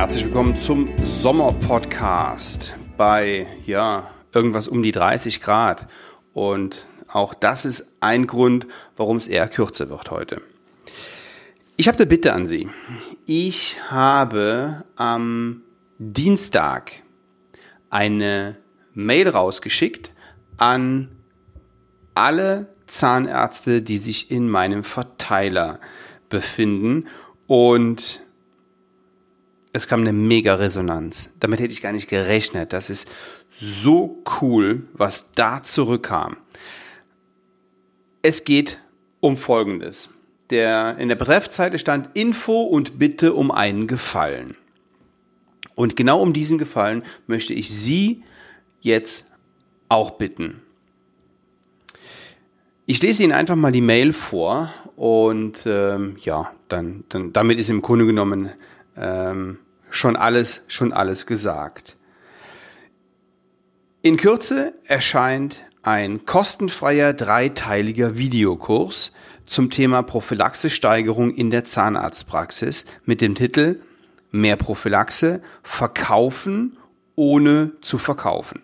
Herzlich willkommen zum Sommerpodcast bei ja irgendwas um die 30 Grad und auch das ist ein Grund, warum es eher kürzer wird heute. Ich habe eine Bitte an Sie. Ich habe am Dienstag eine Mail rausgeschickt an alle Zahnärzte, die sich in meinem Verteiler befinden und es kam eine mega Resonanz. Damit hätte ich gar nicht gerechnet. Das ist so cool, was da zurückkam. Es geht um Folgendes. Der, in der Betreffzeile stand Info und Bitte um einen Gefallen. Und genau um diesen Gefallen möchte ich Sie jetzt auch bitten. Ich lese Ihnen einfach mal die Mail vor und ähm, ja, dann, dann damit ist im Grunde genommen ähm, schon alles, schon alles gesagt. In Kürze erscheint ein kostenfreier dreiteiliger Videokurs zum Thema Prophylaxesteigerung in der Zahnarztpraxis mit dem Titel Mehr Prophylaxe verkaufen ohne zu verkaufen.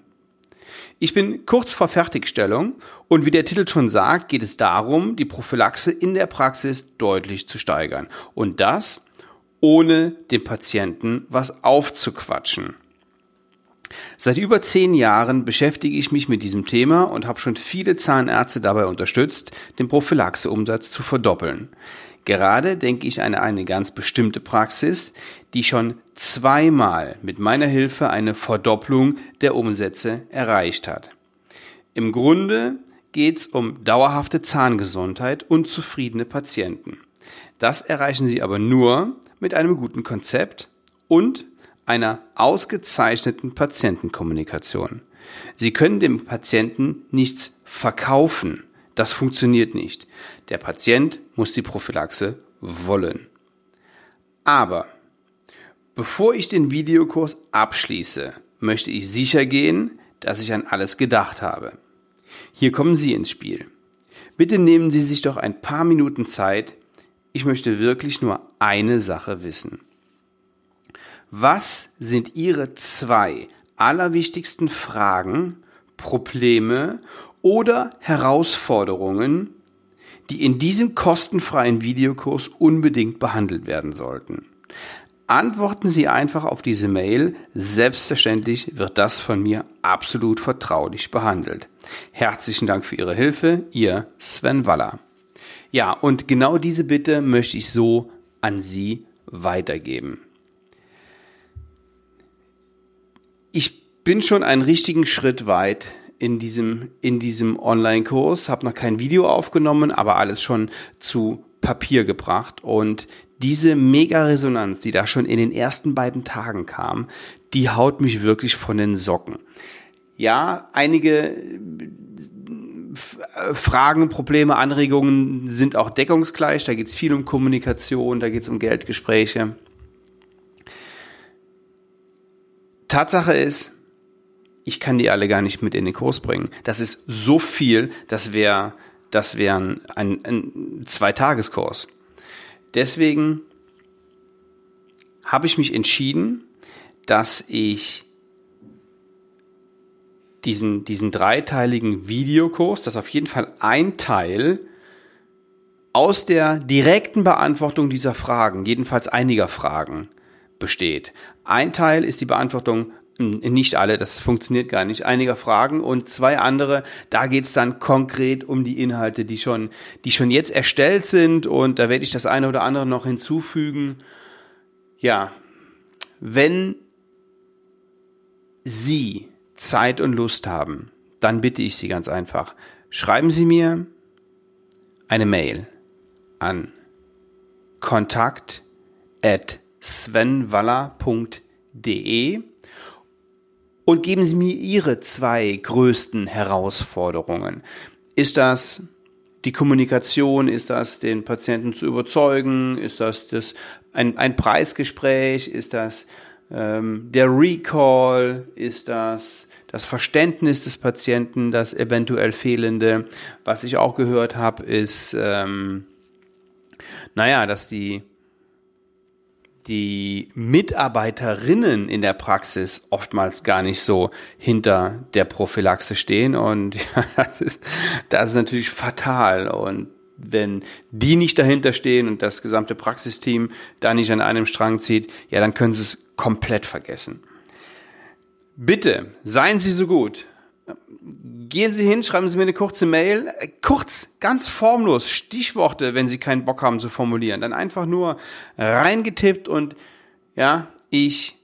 Ich bin kurz vor Fertigstellung und wie der Titel schon sagt, geht es darum, die Prophylaxe in der Praxis deutlich zu steigern. Und das ohne dem Patienten was aufzuquatschen. Seit über zehn Jahren beschäftige ich mich mit diesem Thema und habe schon viele Zahnärzte dabei unterstützt, den Prophylaxeumsatz zu verdoppeln. Gerade denke ich an eine ganz bestimmte Praxis, die schon zweimal mit meiner Hilfe eine Verdopplung der Umsätze erreicht hat. Im Grunde geht es um dauerhafte Zahngesundheit und zufriedene Patienten. Das erreichen Sie aber nur mit einem guten Konzept und einer ausgezeichneten Patientenkommunikation. Sie können dem Patienten nichts verkaufen. Das funktioniert nicht. Der Patient muss die Prophylaxe wollen. Aber bevor ich den Videokurs abschließe, möchte ich sicher gehen, dass ich an alles gedacht habe. Hier kommen Sie ins Spiel. Bitte nehmen Sie sich doch ein paar Minuten Zeit, ich möchte wirklich nur eine Sache wissen. Was sind Ihre zwei allerwichtigsten Fragen, Probleme oder Herausforderungen, die in diesem kostenfreien Videokurs unbedingt behandelt werden sollten? Antworten Sie einfach auf diese Mail. Selbstverständlich wird das von mir absolut vertraulich behandelt. Herzlichen Dank für Ihre Hilfe, Ihr Sven Waller. Ja, und genau diese Bitte möchte ich so an Sie weitergeben. Ich bin schon einen richtigen Schritt weit in diesem, in diesem Online-Kurs, habe noch kein Video aufgenommen, aber alles schon zu Papier gebracht und diese Mega-Resonanz, die da schon in den ersten beiden Tagen kam, die haut mich wirklich von den Socken. Ja, einige Fragen, Probleme, Anregungen sind auch deckungsgleich. Da geht es viel um Kommunikation, da geht es um Geldgespräche. Tatsache ist, ich kann die alle gar nicht mit in den Kurs bringen. Das ist so viel, das wäre das wär ein, ein, ein Zweitageskurs. Deswegen habe ich mich entschieden, dass ich diesen, diesen dreiteiligen Videokurs, dass auf jeden Fall ein Teil aus der direkten Beantwortung dieser Fragen, jedenfalls einiger Fragen, besteht. Ein Teil ist die Beantwortung hm, nicht alle, das funktioniert gar nicht, einiger Fragen und zwei andere, da geht's dann konkret um die Inhalte, die schon, die schon jetzt erstellt sind und da werde ich das eine oder andere noch hinzufügen. Ja, wenn Sie Zeit und Lust haben, dann bitte ich Sie ganz einfach, schreiben Sie mir eine Mail an kontakt at svenwaller.de und geben Sie mir Ihre zwei größten Herausforderungen. Ist das die Kommunikation? Ist das den Patienten zu überzeugen? Ist das, das ein, ein Preisgespräch? Ist das ähm, der Recall ist das, das Verständnis des Patienten, das eventuell fehlende. Was ich auch gehört habe, ist, ähm, naja, dass die die Mitarbeiterinnen in der Praxis oftmals gar nicht so hinter der Prophylaxe stehen und ja, das, ist, das ist natürlich fatal und wenn die nicht dahinter stehen und das gesamte Praxisteam da nicht an einem Strang zieht, ja, dann können sie es komplett vergessen. Bitte, seien Sie so gut. Gehen Sie hin, schreiben Sie mir eine kurze Mail. Kurz, ganz formlos, Stichworte, wenn Sie keinen Bock haben zu formulieren. Dann einfach nur reingetippt und ja, ich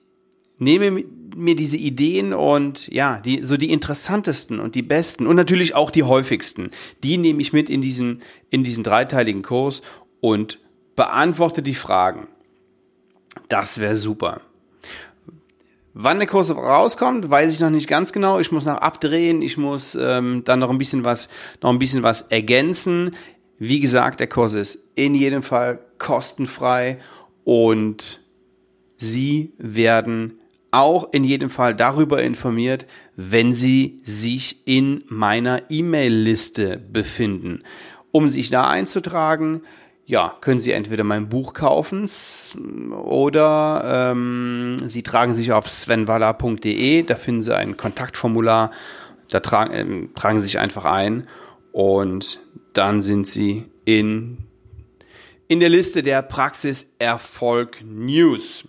nehme mir diese Ideen und ja, die, so die interessantesten und die besten und natürlich auch die häufigsten, die nehme ich mit in diesen, in diesen dreiteiligen Kurs und beantworte die Fragen. Das wäre super. Wann der Kurs rauskommt, weiß ich noch nicht ganz genau. Ich muss noch abdrehen, ich muss ähm, dann noch ein bisschen was, noch ein bisschen was ergänzen. Wie gesagt, der Kurs ist in jedem Fall kostenfrei und Sie werden auch in jedem Fall darüber informiert, wenn Sie sich in meiner E-Mail-Liste befinden. Um sich da einzutragen, ja, können Sie entweder mein Buch kaufen oder ähm, Sie tragen sich auf svenwaller.de, da finden Sie ein Kontaktformular, da tragen, ähm, tragen Sie sich einfach ein und dann sind Sie in, in der Liste der Praxis Erfolg News.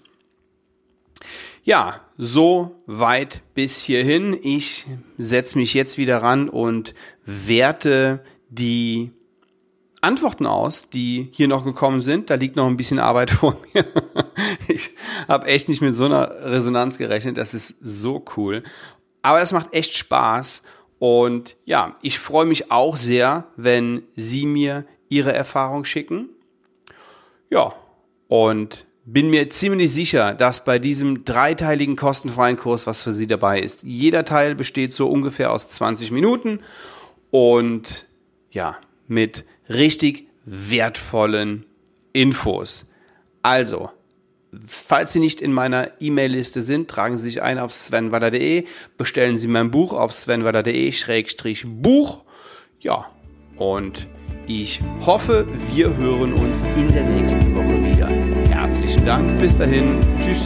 Ja, so weit bis hierhin. Ich setze mich jetzt wieder ran und werte die Antworten aus, die hier noch gekommen sind. Da liegt noch ein bisschen Arbeit vor mir. ich habe echt nicht mit so einer Resonanz gerechnet. Das ist so cool. Aber es macht echt Spaß. Und ja, ich freue mich auch sehr, wenn Sie mir Ihre Erfahrung schicken. Ja, und bin mir ziemlich sicher, dass bei diesem dreiteiligen kostenfreien Kurs was für Sie dabei ist. Jeder Teil besteht so ungefähr aus 20 Minuten und ja, mit richtig wertvollen Infos. Also, falls Sie nicht in meiner E-Mail-Liste sind, tragen Sie sich ein auf svenwader.de, bestellen Sie mein Buch auf svenwader.de-buch. Ja, und ich hoffe, wir hören uns in der nächsten Woche wieder. Herzlichen Dank, bis dahin, tschüss.